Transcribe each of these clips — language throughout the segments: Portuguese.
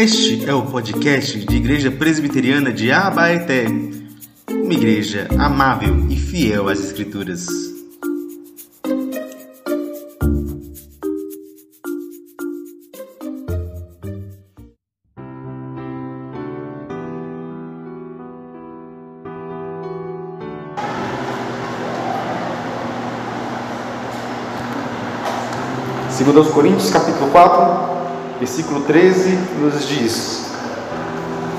Este é o podcast de Igreja Presbiteriana de Abaeté, uma igreja amável e fiel às Escrituras. Segundo aos Coríntios, capítulo 4, versículo 13, nos diz: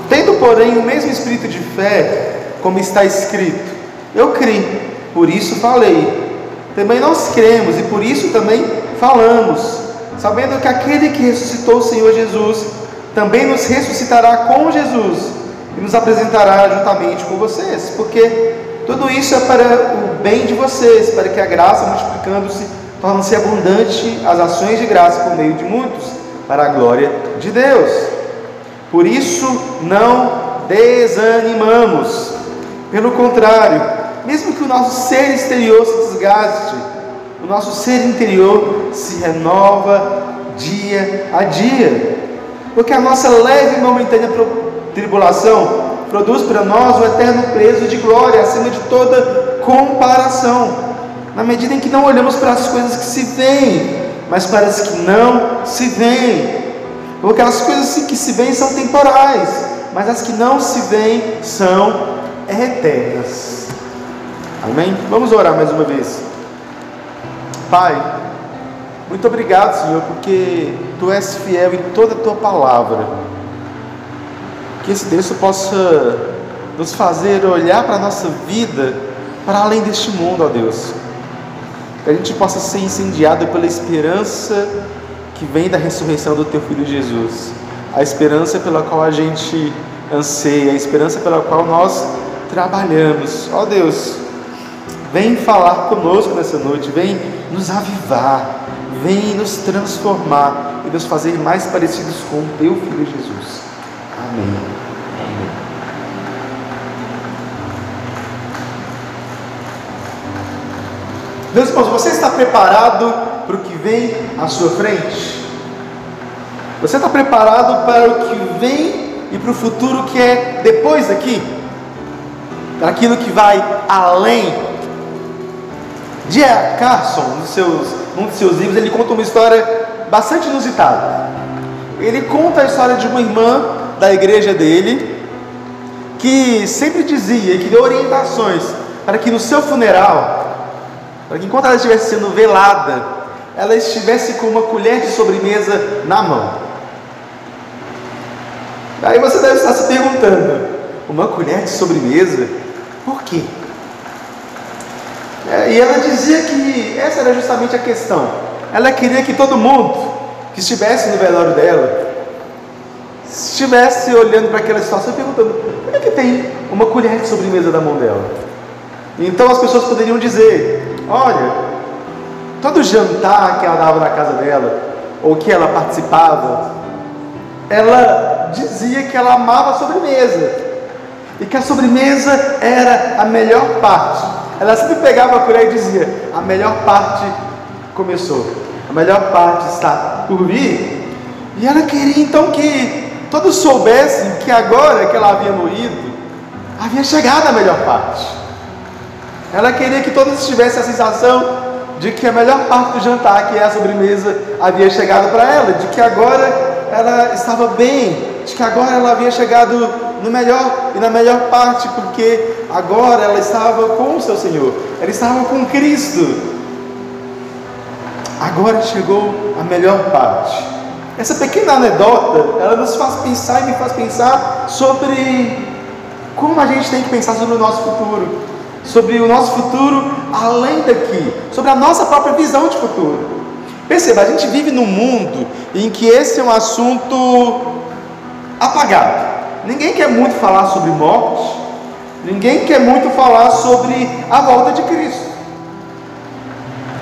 Tendo, porém, o mesmo espírito de fé, como está escrito: Eu criei, por isso falei. Também nós cremos e por isso também falamos, sabendo que aquele que ressuscitou o Senhor Jesus também nos ressuscitará com Jesus e nos apresentará juntamente com vocês, porque tudo isso é para o bem de vocês, para que a graça, multiplicando-se, torne-se abundante as ações de graça por meio de muitos para a glória de Deus. Por isso não desanimamos. Pelo contrário, mesmo que o nosso ser exterior se desgaste, o nosso ser interior se renova dia a dia. Porque a nossa leve e momentânea tribulação produz para nós o eterno peso de glória acima de toda comparação. Na medida em que não olhamos para as coisas que se veem, mas para as que não se veem. Porque as coisas que se veem são temporais, mas as que não se veem são eternas. Amém? Vamos orar mais uma vez. Pai, muito obrigado, Senhor, porque Tu és fiel em toda a Tua palavra. Que esse Deus possa nos fazer olhar para a nossa vida para além deste mundo, ó Deus que a gente possa ser incendiado pela esperança que vem da ressurreição do Teu Filho Jesus, a esperança pela qual a gente anseia, a esperança pela qual nós trabalhamos. Ó oh Deus, vem falar conosco nessa noite, vem nos avivar, vem nos transformar e nos fazer mais parecidos com o Teu Filho Jesus. Amém. Meus irmãos, você está preparado para o que vem à sua frente? Você está preparado para o que vem e para o futuro que é depois daqui? Para aquilo que vai além? Dia Carson, um dos seus, um dos seus livros, ele conta uma história bastante inusitada. Ele conta a história de uma irmã da igreja dele que sempre dizia que deu orientações para que no seu funeral para que enquanto ela estivesse sendo velada, ela estivesse com uma colher de sobremesa na mão. Aí você deve estar se perguntando: uma colher de sobremesa? Por quê? É, e ela dizia que essa era justamente a questão. Ela queria que todo mundo que estivesse no velório dela estivesse olhando para aquela situação e perguntando: por que, que tem uma colher de sobremesa na mão dela? Então as pessoas poderiam dizer: Olha, todo jantar que ela dava na casa dela, ou que ela participava, ela dizia que ela amava a sobremesa. E que a sobremesa era a melhor parte. Ela sempre pegava a colher e dizia: A melhor parte começou, a melhor parte está por vir. E ela queria então que todos soubessem que agora que ela havia morrido, havia chegado a melhor parte. Ela queria que todos tivessem a sensação de que a melhor parte do jantar, que é a sobremesa, havia chegado para ela, de que agora ela estava bem, de que agora ela havia chegado no melhor e na melhor parte, porque agora ela estava com o seu Senhor, ela estava com Cristo. Agora chegou a melhor parte. Essa pequena anedota, ela nos faz pensar e me faz pensar sobre como a gente tem que pensar sobre o nosso futuro sobre o nosso futuro além daqui, sobre a nossa própria visão de futuro. Perceba, a gente vive num mundo em que esse é um assunto apagado. Ninguém quer muito falar sobre morte, ninguém quer muito falar sobre a volta de Cristo.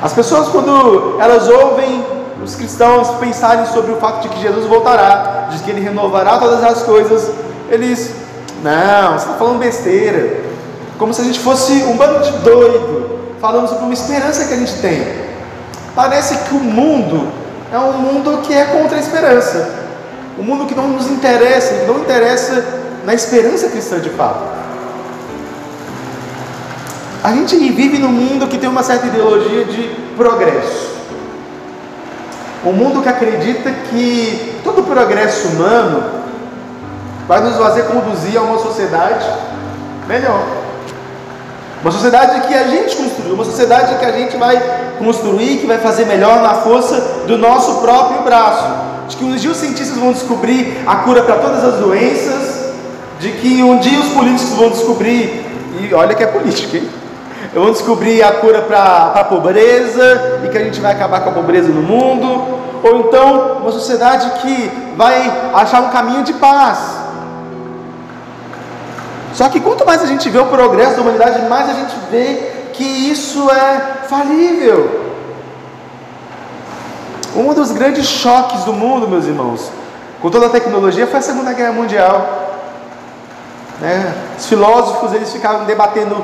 As pessoas, quando elas ouvem os cristãos pensarem sobre o fato de que Jesus voltará, de que ele renovará todas as coisas, eles, não, você está falando besteira como se a gente fosse um bando de doido, falando sobre uma esperança que a gente tem. Parece que o mundo é um mundo que é contra a esperança. um mundo que não nos interessa, que não interessa na esperança cristã de fato. A gente vive num mundo que tem uma certa ideologia de progresso. Um mundo que acredita que todo progresso humano vai nos fazer conduzir a uma sociedade melhor. Uma sociedade que a gente construiu, uma sociedade que a gente vai construir, que vai fazer melhor na força do nosso próprio braço. De que um dia os cientistas vão descobrir a cura para todas as doenças, de que um dia os políticos vão descobrir, e olha que é política, hein? Vão descobrir a cura para a pobreza e que a gente vai acabar com a pobreza no mundo, ou então uma sociedade que vai achar um caminho de paz, só que quanto mais a gente vê o progresso da humanidade, mais a gente vê que isso é falível. Um dos grandes choques do mundo, meus irmãos, com toda a tecnologia, foi a Segunda Guerra Mundial. Né? Os filósofos eles ficavam debatendo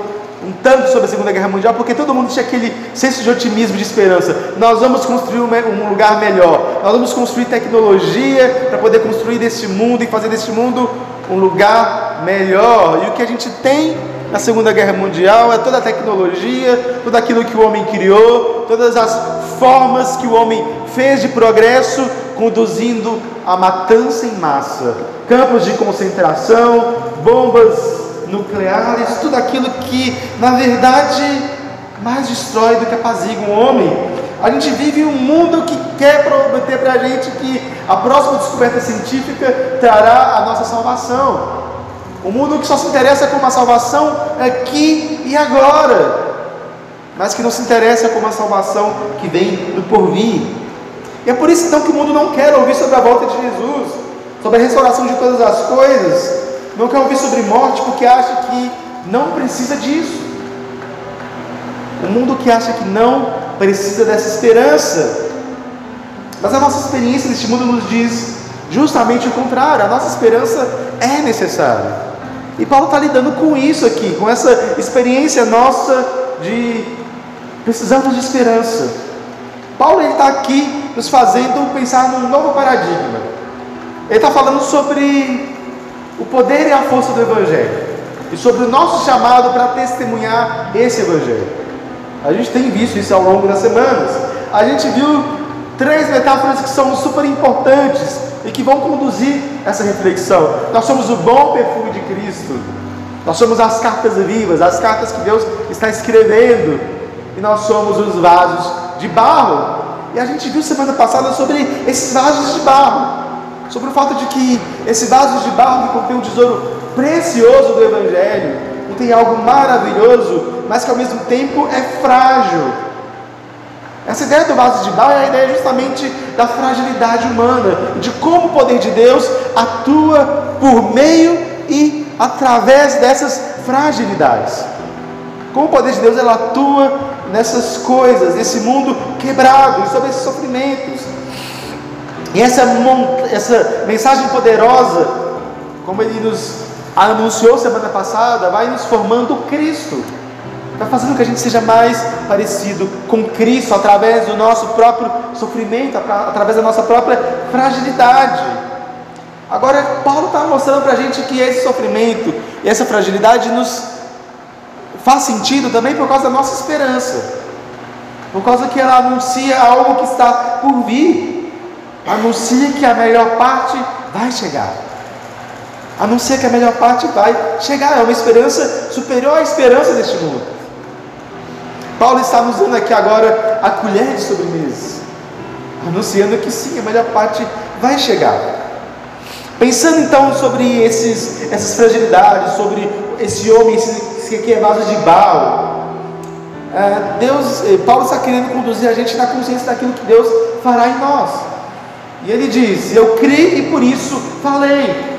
um tanto sobre a Segunda Guerra Mundial, porque todo mundo tinha aquele senso de otimismo, de esperança. Nós vamos construir um lugar melhor, nós vamos construir tecnologia para poder construir deste mundo e fazer deste mundo um lugar melhor. E o que a gente tem na Segunda Guerra Mundial é toda a tecnologia, tudo aquilo que o homem criou, todas as formas que o homem fez de progresso, conduzindo a matança em massa, campos de concentração, bombas nucleares, tudo aquilo que, na verdade, mais destrói do que apazigua o homem. A gente vive um mundo que quer prometer para a gente que a próxima descoberta científica trará a nossa salvação. Um mundo que só se interessa com uma salvação aqui e agora, mas que não se interessa com uma salvação que vem do porvir. E é por isso então que o mundo não quer ouvir sobre a volta de Jesus, sobre a restauração de todas as coisas, não quer ouvir sobre morte porque acha que não precisa disso. O mundo que acha que não precisa dessa esperança. Mas a nossa experiência neste mundo nos diz justamente o contrário. A nossa esperança é necessária. E Paulo está lidando com isso aqui, com essa experiência nossa de precisamos de esperança. Paulo está aqui nos fazendo pensar num novo paradigma. Ele está falando sobre o poder e a força do Evangelho e sobre o nosso chamado para testemunhar esse Evangelho. A gente tem visto isso ao longo das semanas. A gente viu três metáforas que são super importantes e que vão conduzir essa reflexão. Nós somos o bom perfume de Cristo. Nós somos as cartas vivas, as cartas que Deus está escrevendo. E nós somos os vasos de barro. E a gente viu semana passada sobre esses vasos de barro sobre o fato de que esse vaso de barro que contém um tesouro precioso do Evangelho, contém algo maravilhoso, mas que ao mesmo tempo é frágil. Essa ideia do vaso de barro é a ideia justamente da fragilidade humana, de como o poder de Deus atua por meio e através dessas fragilidades. Como o poder de Deus ela atua nessas coisas, nesse mundo quebrado, sobre esses sofrimentos, e essa, essa mensagem poderosa, como ele nos anunciou semana passada, vai nos formando Cristo. Vai fazendo que a gente seja mais parecido com Cristo através do nosso próprio sofrimento, através da nossa própria fragilidade. Agora, Paulo está mostrando para a gente que esse sofrimento e essa fragilidade nos faz sentido também por causa da nossa esperança, por causa que ela anuncia algo que está por vir. Anuncia que a melhor parte vai chegar. Anuncia que a melhor parte vai chegar. É uma esperança superior à esperança deste mundo. Paulo está nos dando aqui agora a colher de sobremesa, anunciando que sim, a melhor parte vai chegar. Pensando então sobre esses, essas fragilidades, sobre esse homem, esse é vaso de barro, é, Deus, eh, Paulo está querendo conduzir a gente na consciência daquilo que Deus fará em nós. E ele diz: Eu criei e por isso falei.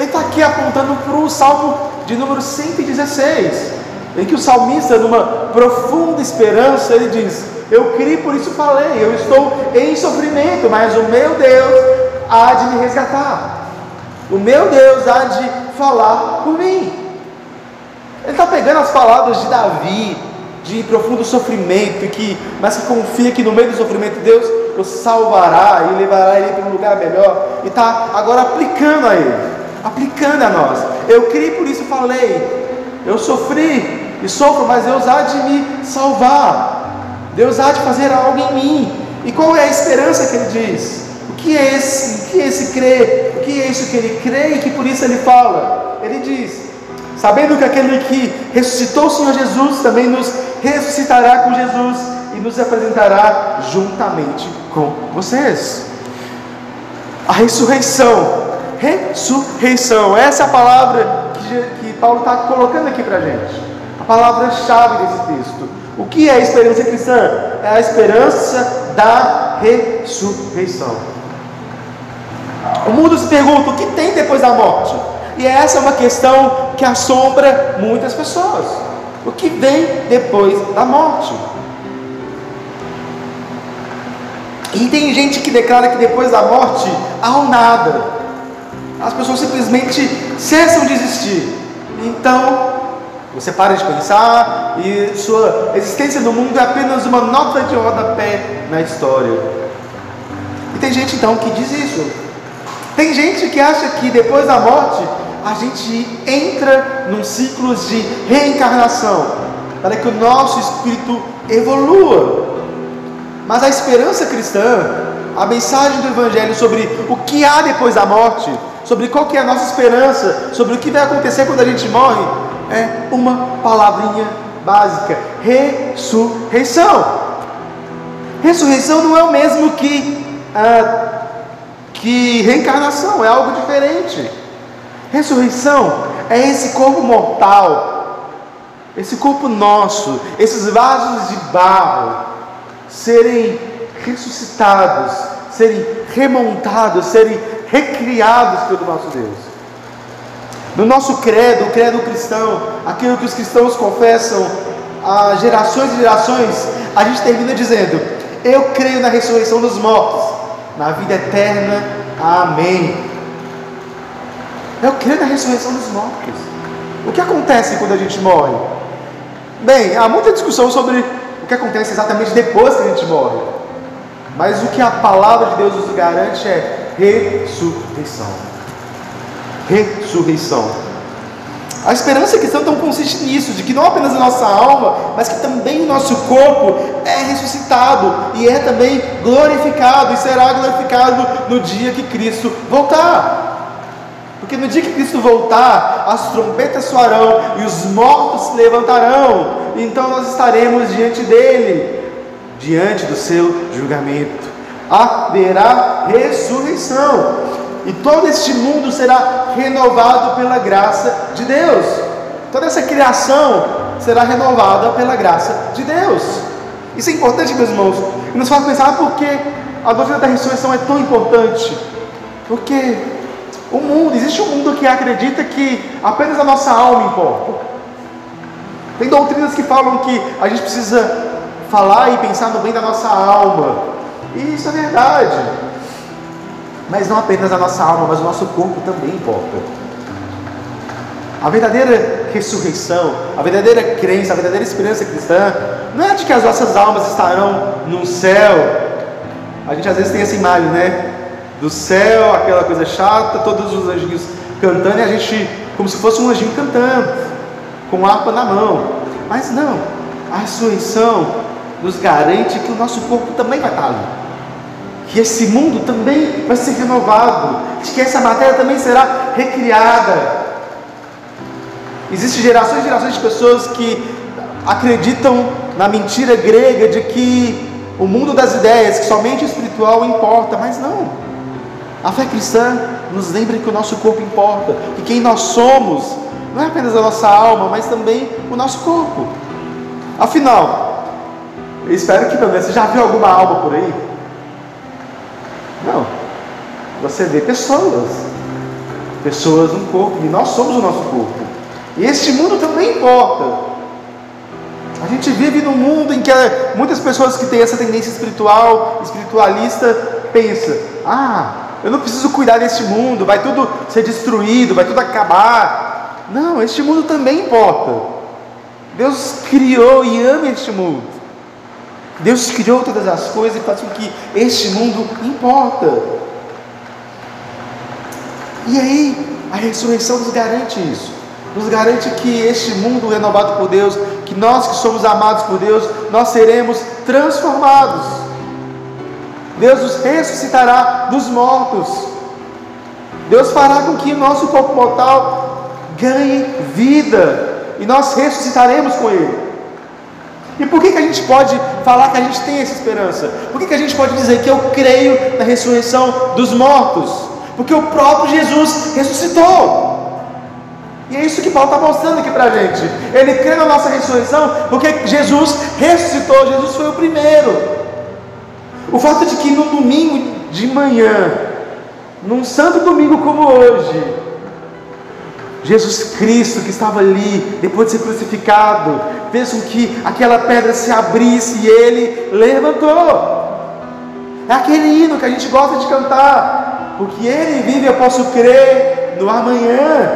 Ele está aqui apontando para o Salmo de número 116, em que o salmista, numa profunda esperança, ele diz: Eu criei por isso falei. Eu estou em sofrimento, mas o meu Deus há de me resgatar. O meu Deus há de falar por mim. Ele está pegando as palavras de Davi, de profundo sofrimento, que, mas que confia que no meio do sofrimento Deus o salvará e levará ele para um lugar melhor. e está agora aplicando a ele, aplicando a nós. Eu criei, por isso falei. Eu sofri e sofro, mas Deus há de me salvar. Deus há de fazer algo em mim. E qual é a esperança que ele diz? O que é esse? O que é esse crer? O que é isso que ele crê e que por isso ele fala? Ele diz: sabendo que aquele que ressuscitou o Senhor Jesus também nos ressuscitará com Jesus e nos apresentará juntamente com vocês. A ressurreição, ressurreição, essa é a palavra que, Paulo está colocando aqui para a gente, a palavra-chave desse texto. O que é a esperança cristã? É a esperança da ressurreição. O mundo se pergunta o que tem depois da morte. E essa é uma questão que assombra muitas pessoas. O que vem depois da morte? E tem gente que declara que depois da morte há um nada. As pessoas simplesmente cessam de existir. Então, você para de pensar e sua existência no mundo é apenas uma nota de rodapé na história. E tem gente então que diz isso. Tem gente que acha que depois da morte a gente entra num ciclo de reencarnação para que o nosso espírito evolua. Mas a esperança cristã, a mensagem do Evangelho sobre o que há depois da morte, sobre qual que é a nossa esperança, sobre o que vai acontecer quando a gente morre, é uma palavrinha básica: ressurreição. Ressurreição não é o mesmo que, ah, que reencarnação, é algo diferente. Ressurreição é esse corpo mortal, esse corpo nosso, esses vasos de barro, serem ressuscitados, serem remontados, serem recriados pelo nosso Deus. No nosso credo, o credo cristão, aquilo que os cristãos confessam há gerações e gerações, a gente termina dizendo: Eu creio na ressurreição dos mortos, na vida eterna. Amém. Eu creio na ressurreição dos mortos. O que acontece quando a gente morre? Bem, há muita discussão sobre que acontece exatamente depois que a gente morre. Mas o que a palavra de Deus nos garante é ressurreição. Ressurreição. A esperança cristã então consiste nisso, de que não apenas a nossa alma, mas que também o nosso corpo é ressuscitado e é também glorificado e será glorificado no dia que Cristo voltar. Porque no dia que Cristo voltar, as trombetas soarão e os mortos se levantarão, então nós estaremos diante dele, diante do seu julgamento. Haverá ressurreição, e todo este mundo será renovado pela graça de Deus. Toda essa criação será renovada pela graça de Deus. Isso é importante, meus irmãos, e nos faz pensar por que a doutrina da ressurreição é tão importante. Porque o mundo, existe um mundo que acredita que apenas a nossa alma importa. Tem doutrinas que falam que a gente precisa falar e pensar no bem da nossa alma. E isso é verdade. Mas não apenas a nossa alma, mas o nosso corpo também importa. A verdadeira ressurreição, a verdadeira crença, a verdadeira esperança cristã, não é de que as nossas almas estarão no céu. A gente às vezes tem essa imagem, né? Do céu, aquela coisa chata, todos os anjinhos cantando e a gente, como se fosse um anjinho cantando com harpa na mão. Mas não, a ressurreição nos garante que o nosso corpo também vai estar ali. Que esse mundo também vai ser renovado, que essa matéria também será recriada. Existem gerações e gerações de pessoas que acreditam na mentira grega de que o mundo das ideias, que somente o espiritual importa, mas não. A fé cristã nos lembra que o nosso corpo importa, que quem nós somos não é apenas a nossa alma, mas também o nosso corpo. Afinal, eu espero que pelo menos você já viu alguma alma por aí? Não. Você vê pessoas. Pessoas no corpo. E nós somos o nosso corpo. E este mundo também importa. A gente vive num mundo em que muitas pessoas que têm essa tendência espiritual, espiritualista, pensam: ah, eu não preciso cuidar desse mundo, vai tudo ser destruído, vai tudo acabar. Não, este mundo também importa. Deus criou e ama este mundo. Deus criou todas as coisas e faz com que este mundo importa. E aí, a ressurreição nos garante isso. Nos garante que este mundo renovado por Deus, que nós que somos amados por Deus, nós seremos transformados. Deus nos ressuscitará dos mortos. Deus fará com que nosso corpo mortal ganhe vida e nós ressuscitaremos com Ele. E por que, que a gente pode falar que a gente tem essa esperança? Por que, que a gente pode dizer que eu creio na ressurreição dos mortos? Porque o próprio Jesus ressuscitou. E é isso que Paulo está mostrando aqui para a gente. Ele crê na nossa ressurreição porque Jesus ressuscitou, Jesus foi o primeiro. O fato de que no domingo de manhã, num santo domingo como hoje, Jesus Cristo que estava ali, depois de ser crucificado, fez com que aquela pedra se abrisse e ele levantou. É aquele hino que a gente gosta de cantar, porque ele vive, eu posso crer no amanhã.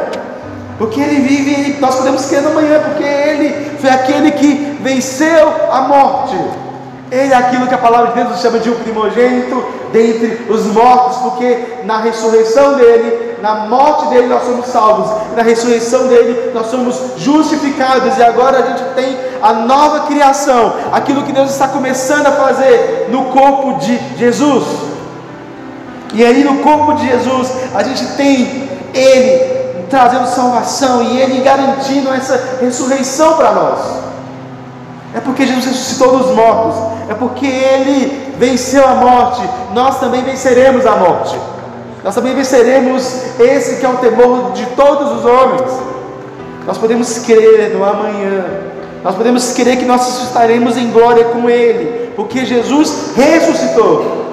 Porque ele vive, nós podemos crer no amanhã, porque ele foi aquele que venceu a morte. Ele é aquilo que a palavra de Deus chama de um primogênito dentre os mortos, porque na ressurreição dele, na morte dele, nós somos salvos, na ressurreição dele, nós somos justificados, e agora a gente tem a nova criação, aquilo que Deus está começando a fazer no corpo de Jesus. E aí, no corpo de Jesus, a gente tem Ele trazendo salvação e Ele garantindo essa ressurreição para nós. É porque Jesus ressuscitou dos mortos, é porque Ele venceu a morte, nós também venceremos a morte. Nós também venceremos esse que é o temor de todos os homens. Nós podemos crer no amanhã, nós podemos crer que nós estaremos em glória com Ele, porque Jesus ressuscitou.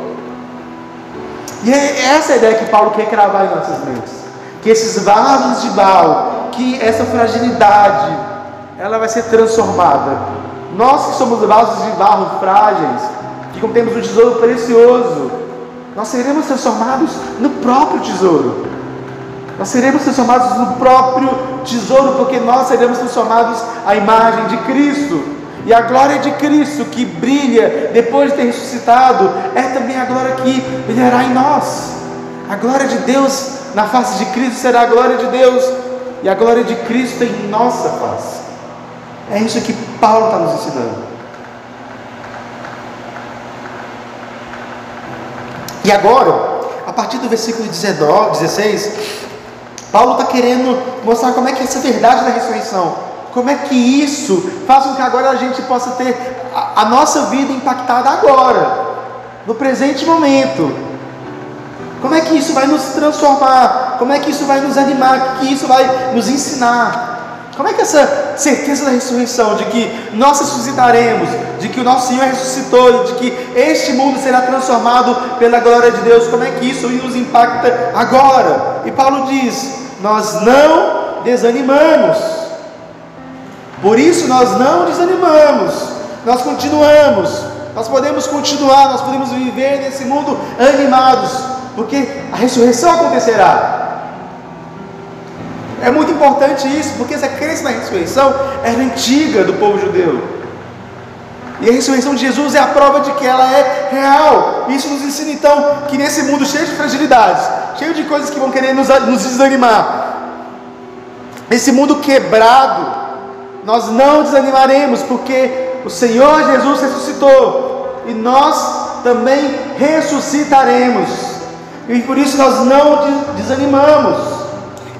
E é essa a ideia que Paulo quer cravar em nossas mentes que esses vasos de barro, que essa fragilidade, ela vai ser transformada. Nós que somos vasos de barro frágeis, que contemos um tesouro precioso, nós seremos transformados no próprio tesouro. Nós seremos transformados no próprio tesouro, porque nós seremos transformados à imagem de Cristo. E a glória de Cristo que brilha depois de ter ressuscitado é também a glória que brilhará em nós. A glória de Deus na face de Cristo será a glória de Deus e a glória de Cristo em nossa face. É isso que Paulo está nos ensinando. E agora, a partir do versículo 19, 16, Paulo está querendo mostrar como é que essa verdade da ressurreição, como é que isso faz com que agora a gente possa ter a, a nossa vida impactada agora, no presente momento. Como é que isso vai nos transformar? Como é que isso vai nos animar? O que isso vai nos ensinar? Como é que essa certeza da ressurreição, de que nós ressuscitaremos, de que o nosso Senhor ressuscitou, de que este mundo será transformado pela glória de Deus, como é que isso nos impacta agora? E Paulo diz: Nós não desanimamos. Por isso nós não desanimamos, nós continuamos, nós podemos continuar, nós podemos viver nesse mundo animados, porque a ressurreição acontecerá. É muito importante isso, porque essa crença na ressurreição era antiga do povo judeu. E a ressurreição de Jesus é a prova de que ela é real. Isso nos ensina então que nesse mundo cheio de fragilidades, cheio de coisas que vão querer nos, nos desanimar, nesse mundo quebrado, nós não desanimaremos, porque o Senhor Jesus ressuscitou e nós também ressuscitaremos. E por isso nós não desanimamos.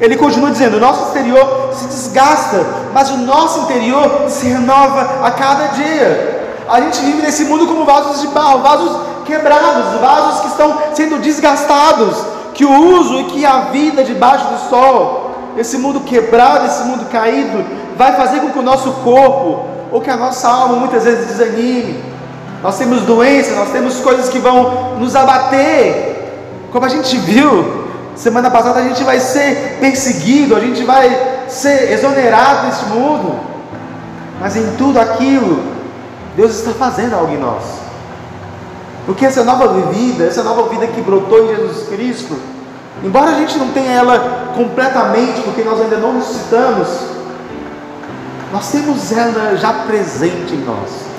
Ele continua dizendo: o nosso exterior se desgasta, mas o nosso interior se renova a cada dia. A gente vive nesse mundo como vasos de barro, vasos quebrados, vasos que estão sendo desgastados, que o uso e que a vida debaixo do sol, esse mundo quebrado, esse mundo caído, vai fazer com que o nosso corpo ou que a nossa alma muitas vezes desanime. Nós temos doenças, nós temos coisas que vão nos abater, como a gente viu semana passada, a gente vai ser perseguido, a gente vai ser exonerado deste mundo. Mas em tudo aquilo, Deus está fazendo algo em nós. Porque essa nova vida, essa nova vida que brotou em Jesus Cristo, embora a gente não tenha ela completamente, porque nós ainda não ressuscitamos, nós temos ela já presente em nós.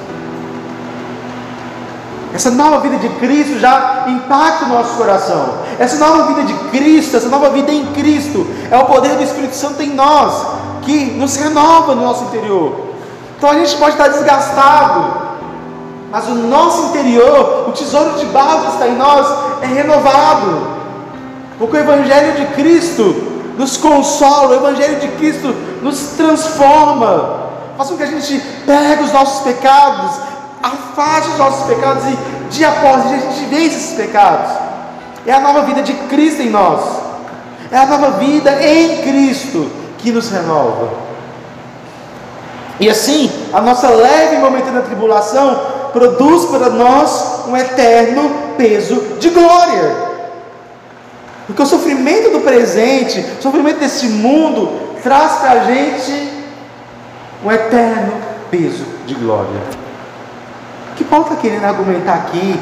Essa nova vida de Cristo já impacta o nosso coração. Essa nova vida de Cristo, essa nova vida em Cristo, é o poder do Espírito Santo em nós, que nos renova no nosso interior. Então a gente pode estar desgastado, mas o nosso interior, o tesouro de barro que está em nós, é renovado. Porque o Evangelho de Cristo nos consola, o Evangelho de Cristo nos transforma, faz com que a gente pegue os nossos pecados, afaste os nossos pecados e dia após dia a gente vence esses pecados. É a nova vida de Cristo em nós, é a nova vida em Cristo que nos renova. E assim, a nossa leve e momentânea tribulação produz para nós um eterno peso de glória. Porque o sofrimento do presente, o sofrimento desse mundo, traz para a gente um eterno peso de glória. Que Paulo está querendo argumentar aqui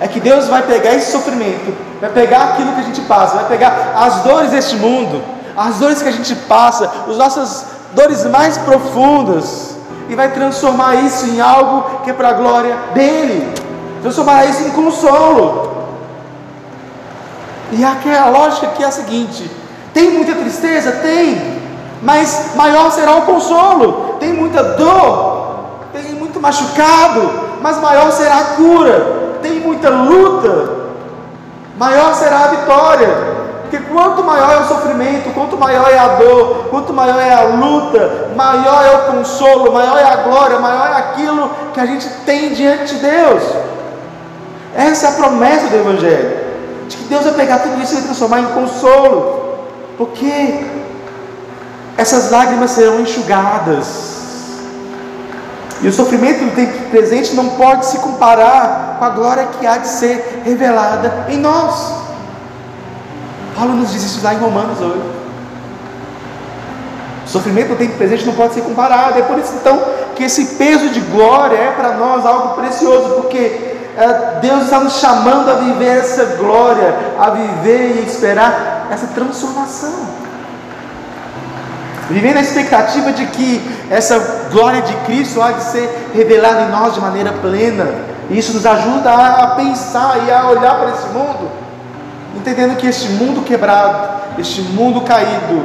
é que Deus vai pegar esse sofrimento, vai pegar aquilo que a gente passa, vai pegar as dores deste mundo, as dores que a gente passa, as nossas dores mais profundas, e vai transformar isso em algo que é para a glória dele, transformar isso em consolo. E aqui a lógica que é a seguinte: tem muita tristeza? Tem, mas maior será o consolo. Tem muita dor, tem muito machucado, mas maior será a cura. Tem muita luta, maior será a vitória. Porque quanto maior é o sofrimento, quanto maior é a dor, quanto maior é a luta, maior é o consolo, maior é a glória, maior é aquilo que a gente tem diante de Deus. Essa é a promessa do Evangelho de que Deus vai pegar tudo isso e transformar em consolo, porque essas lágrimas serão enxugadas. E o sofrimento do tempo presente não pode se comparar com a glória que há de ser revelada em nós. Paulo nos diz isso lá em Romanos hoje. O sofrimento do tempo presente não pode ser comparado. É por isso então que esse peso de glória é para nós algo precioso, porque é, Deus está nos chamando a viver essa glória, a viver e esperar essa transformação. Viver na expectativa de que essa glória de Cristo há de ser revelada em nós de maneira plena. E isso nos ajuda a pensar e a olhar para esse mundo, entendendo que este mundo quebrado, este mundo caído,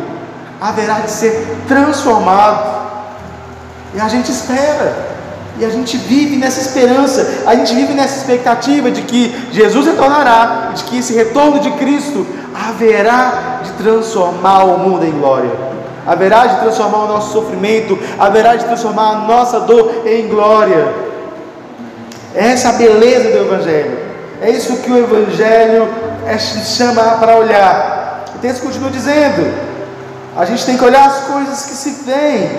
haverá de ser transformado. E a gente espera. E a gente vive nessa esperança, a gente vive nessa expectativa de que Jesus retornará, de que esse retorno de Cristo haverá de transformar o mundo em glória, haverá de transformar o nosso sofrimento, haverá de transformar a nossa dor em glória. Essa é a beleza do Evangelho, é isso que o Evangelho é, chama para olhar. O texto continua dizendo: a gente tem que olhar as coisas que se veem,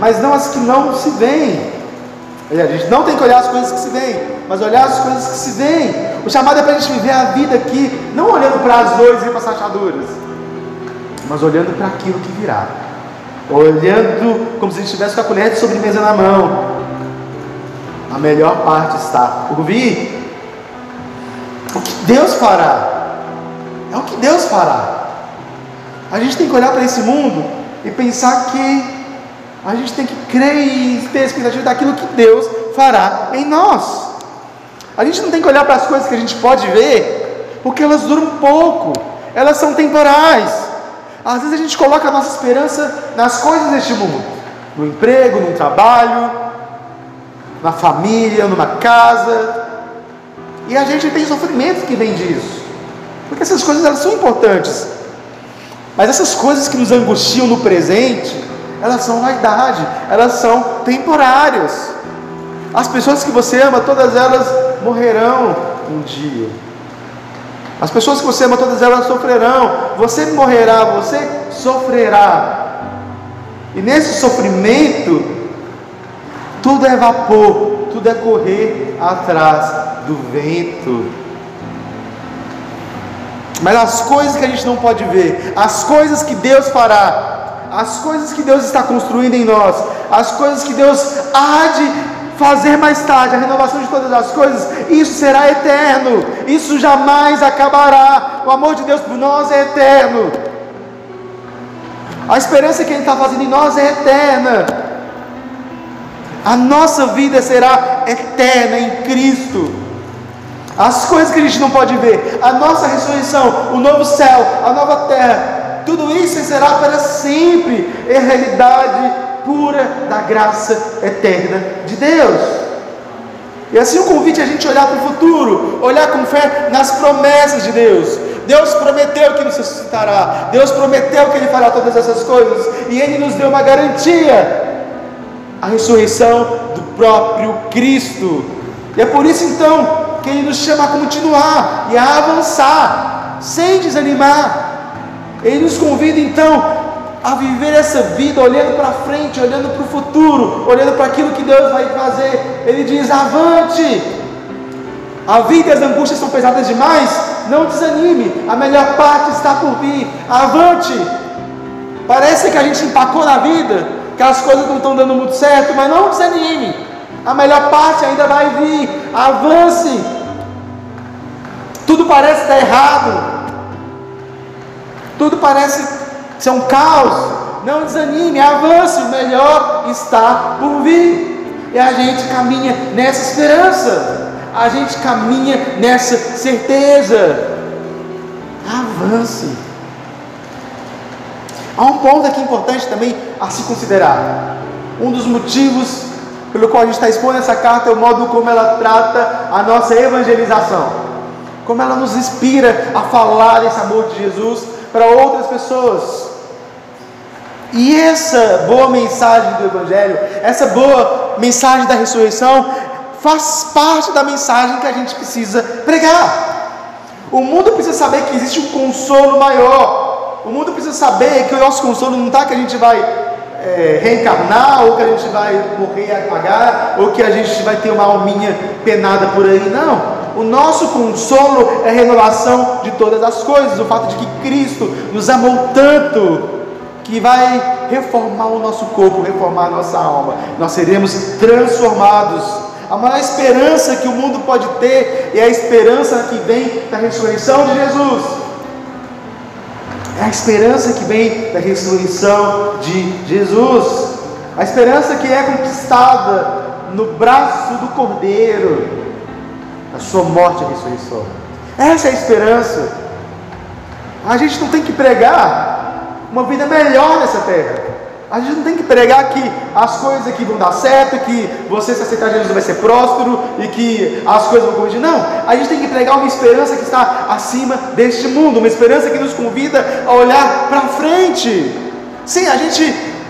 mas não as que não se veem. A gente não tem que olhar as coisas que se veem, mas olhar as coisas que se veem. O chamado é para a gente viver a vida aqui, não olhando para as dores e para as rachaduras, mas olhando para aquilo que virá. Olhando como se gente estivesse com a colher de sobremesa na mão. A melhor parte está por vir. O que Deus fará? É o que Deus fará. A gente tem que olhar para esse mundo e pensar que a gente tem que crer e ter expectativa daquilo que Deus fará em nós. A gente não tem que olhar para as coisas que a gente pode ver, porque elas duram pouco, elas são temporais. Às vezes a gente coloca a nossa esperança nas coisas deste mundo, no emprego, no trabalho, na família, numa casa, e a gente tem sofrimento que vem disso, porque essas coisas elas são importantes, mas essas coisas que nos angustiam no presente, elas são vaidade, elas são temporárias. As pessoas que você ama, todas elas morrerão um dia. As pessoas que você ama, todas elas sofrerão. Você morrerá, você sofrerá. E nesse sofrimento, tudo é vapor, tudo é correr atrás do vento. Mas as coisas que a gente não pode ver, as coisas que Deus fará, as coisas que Deus está construindo em nós, as coisas que Deus há de fazer mais tarde, a renovação de todas as coisas, isso será eterno, isso jamais acabará. O amor de Deus por nós é eterno, a esperança que Ele está fazendo em nós é eterna, a nossa vida será eterna em Cristo. as coisas que a gente não pode ver, a nossa ressurreição, o novo céu, a nova terra, tudo isso será para sempre, é realidade pura da graça eterna de Deus. E assim o convite é a gente olhar para o futuro, olhar com fé nas promessas de Deus. Deus prometeu que nos ressuscitará, Deus prometeu que Ele fará todas essas coisas, e Ele nos deu uma garantia: a ressurreição do próprio Cristo. E é por isso então que Ele nos chama a continuar e a avançar, sem desanimar. Ele nos convida então a viver essa vida olhando para frente, olhando para o futuro, olhando para aquilo que Deus vai fazer. Ele diz: avante. A vida e as angústias são pesadas demais. Não desanime, a melhor parte está por vir. Avante. Parece que a gente empacou na vida, que as coisas não estão dando muito certo, mas não desanime. A melhor parte ainda vai vir. Avance. Tudo parece estar errado. Tudo parece ser um caos. Não desanime, avance, o melhor está por vir. E a gente caminha nessa esperança. A gente caminha nessa certeza. Avance. Há um ponto aqui importante também a se considerar. Um dos motivos pelo qual a gente está expondo essa carta é o modo como ela trata a nossa evangelização como ela nos inspira a falar desse amor de Jesus para outras pessoas. E essa boa mensagem do Evangelho, essa boa mensagem da ressurreição, faz parte da mensagem que a gente precisa pregar. O mundo precisa saber que existe um consolo maior. O mundo precisa saber que o nosso consolo não está que a gente vai é, reencarnar, ou que a gente vai morrer e apagar, ou que a gente vai ter uma alminha penada por aí. Não. O nosso consolo é a renovação de todas as coisas, o fato de que Cristo nos amou tanto que vai reformar o nosso corpo, reformar a nossa alma. Nós seremos transformados. A maior esperança que o mundo pode ter é a esperança que vem da ressurreição de Jesus. É a esperança que vem da ressurreição de Jesus. A esperança que é conquistada no braço do Cordeiro a sua morte e ressurreição. Essa é a esperança. A gente não tem que pregar uma vida melhor nessa terra. A gente não tem que pregar que as coisas aqui vão dar certo, que você se aceitar Jesus vai ser próspero e que as coisas vão corrigir. Não, a gente tem que pregar uma esperança que está acima deste mundo, uma esperança que nos convida a olhar para frente. Sim, a gente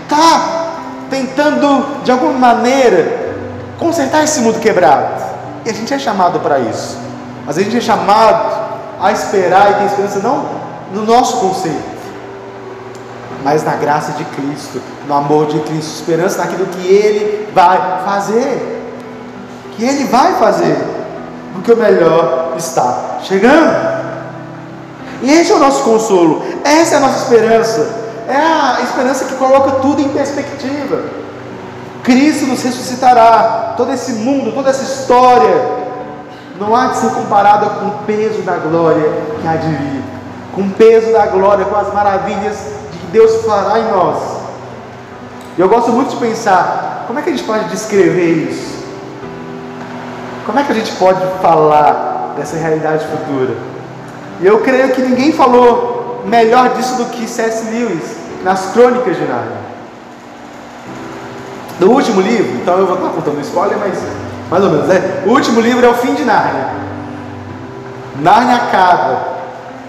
está tentando de alguma maneira consertar esse mundo quebrado. E a gente é chamado para isso. Mas a gente é chamado a esperar e ter esperança não no nosso conceito, mas na graça de Cristo, no amor de Cristo, esperança naquilo que Ele vai fazer. Que Ele vai fazer, porque o melhor está chegando. E esse é o nosso consolo, essa é a nossa esperança, é a esperança que coloca tudo em perspectiva. Cristo nos ressuscitará. Todo esse mundo, toda essa história, não há de ser comparada com o peso da glória que há de vir, com o peso da glória, com as maravilhas de que Deus fará em nós. E eu gosto muito de pensar, como é que a gente pode descrever isso? Como é que a gente pode falar dessa realidade futura? E eu creio que ninguém falou melhor disso do que C.S. Lewis nas Crônicas de Nárnia. No último livro, então eu vou estar contando spoiler, mas mais ou menos, né? O último livro é o fim de Nárnia. Nárnia acaba,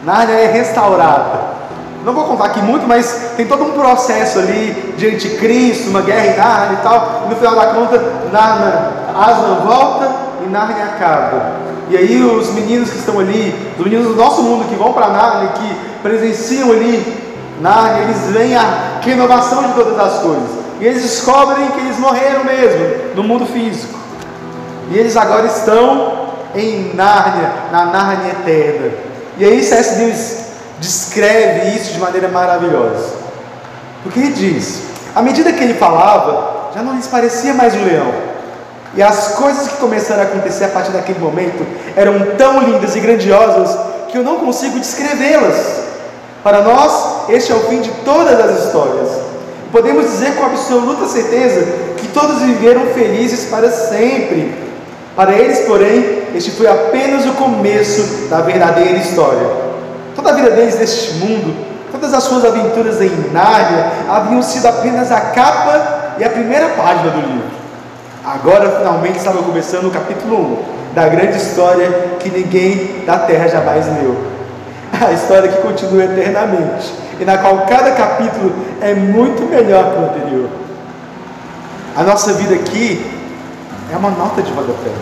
Nárnia é restaurada. Não vou contar aqui muito, mas tem todo um processo ali de anticristo, uma guerra em Nárnia e tal. E no final da conta, Nárnia, Aslan volta e Nárnia acaba. E aí os meninos que estão ali, os meninos do nosso mundo que vão para Nárnia, que presenciam ali Nárnia, eles veem a renovação de todas as coisas. E eles descobrem que eles morreram mesmo no mundo físico. E eles agora estão em Nárnia, na Nárnia eterna. E aí C.S. Lewis descreve isso de maneira maravilhosa. Porque ele diz: à medida que ele falava, já não lhes parecia mais um leão. E as coisas que começaram a acontecer a partir daquele momento eram tão lindas e grandiosas que eu não consigo descrevê-las. Para nós, este é o fim de todas as histórias. Podemos dizer com absoluta certeza que todos viveram felizes para sempre. Para eles, porém, este foi apenas o começo da verdadeira história. Toda a vida deles neste mundo, todas as suas aventuras em Nárnia haviam sido apenas a capa e a primeira página do livro. Agora finalmente estava começando o capítulo 1 da grande história que ninguém da terra jamais leu. A história que continua eternamente e na qual cada capítulo é muito melhor que o anterior. A nossa vida aqui é uma nota de rodapé.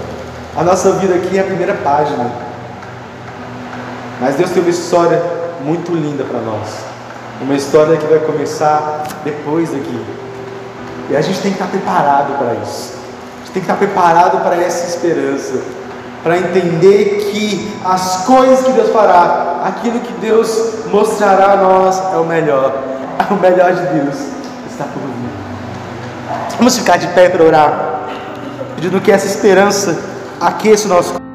A nossa vida aqui é a primeira página. Mas Deus tem uma história muito linda para nós. Uma história que vai começar depois daqui. E a gente tem que estar preparado para isso. A gente tem que estar preparado para essa esperança. Para entender que as coisas que Deus fará, aquilo que Deus mostrará a nós é o melhor. O melhor de Deus está por vir. Vamos ficar de pé para orar, pedindo que essa esperança aqueça o nosso